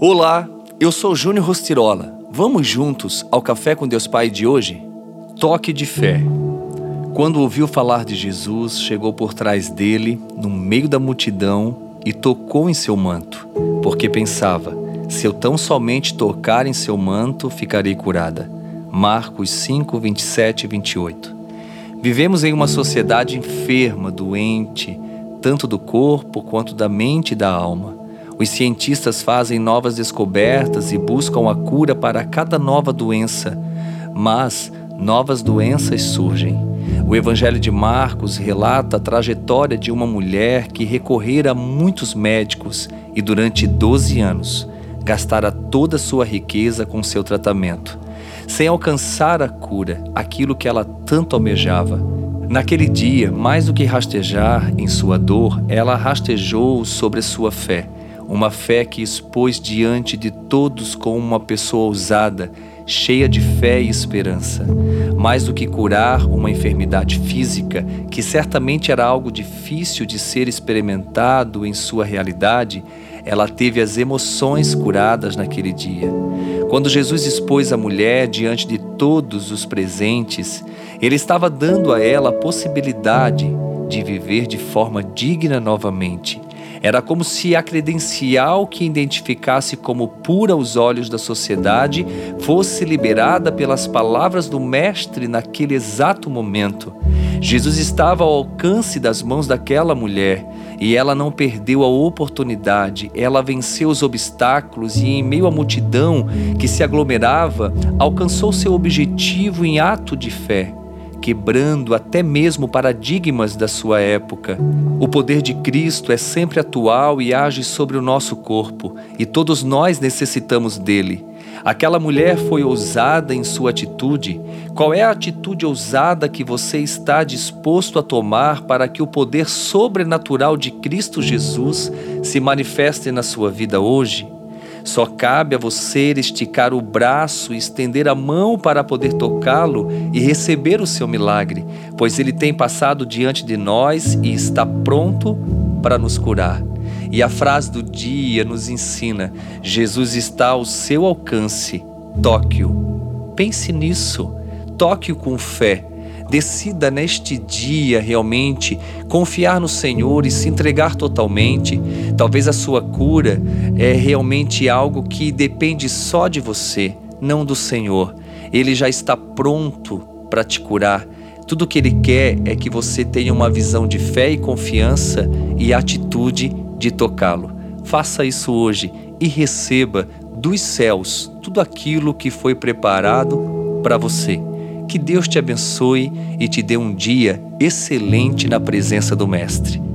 Olá, eu sou Júnior Rostirola. Vamos juntos ao Café com Deus Pai de hoje? Toque de fé. Quando ouviu falar de Jesus, chegou por trás dele, no meio da multidão, e tocou em seu manto, porque pensava: se eu tão somente tocar em seu manto, ficarei curada. Marcos 5, 27 e 28. Vivemos em uma sociedade enferma, doente, tanto do corpo quanto da mente e da alma. Os cientistas fazem novas descobertas e buscam a cura para cada nova doença, mas novas doenças surgem. O Evangelho de Marcos relata a trajetória de uma mulher que recorrera a muitos médicos e, durante 12 anos, gastara toda sua riqueza com seu tratamento, sem alcançar a cura, aquilo que ela tanto almejava. Naquele dia, mais do que rastejar em sua dor, ela rastejou sobre sua fé uma fé que expôs diante de todos como uma pessoa ousada, cheia de fé e esperança. Mais do que curar uma enfermidade física, que certamente era algo difícil de ser experimentado em sua realidade, ela teve as emoções curadas naquele dia. Quando Jesus expôs a mulher diante de todos os presentes, ele estava dando a ela a possibilidade de viver de forma digna novamente era como se a credencial que identificasse como pura aos olhos da sociedade fosse liberada pelas palavras do Mestre naquele exato momento. Jesus estava ao alcance das mãos daquela mulher e ela não perdeu a oportunidade, ela venceu os obstáculos e, em meio à multidão que se aglomerava, alcançou seu objetivo em ato de fé quebrando até mesmo paradigmas da sua época. O poder de Cristo é sempre atual e age sobre o nosso corpo, e todos nós necessitamos dele. Aquela mulher foi ousada em sua atitude. Qual é a atitude ousada que você está disposto a tomar para que o poder sobrenatural de Cristo Jesus se manifeste na sua vida hoje? Só cabe a você esticar o braço e estender a mão para poder tocá-lo e receber o seu milagre, pois ele tem passado diante de nós e está pronto para nos curar. E a frase do dia nos ensina: Jesus está ao seu alcance. Toque-o. Pense nisso. Toque-o com fé Decida neste dia realmente confiar no Senhor e se entregar totalmente. Talvez a sua cura é realmente algo que depende só de você, não do Senhor. Ele já está pronto para te curar. Tudo que ele quer é que você tenha uma visão de fé e confiança e atitude de tocá-lo. Faça isso hoje e receba dos céus tudo aquilo que foi preparado para você. Que Deus te abençoe e te dê um dia excelente na presença do Mestre.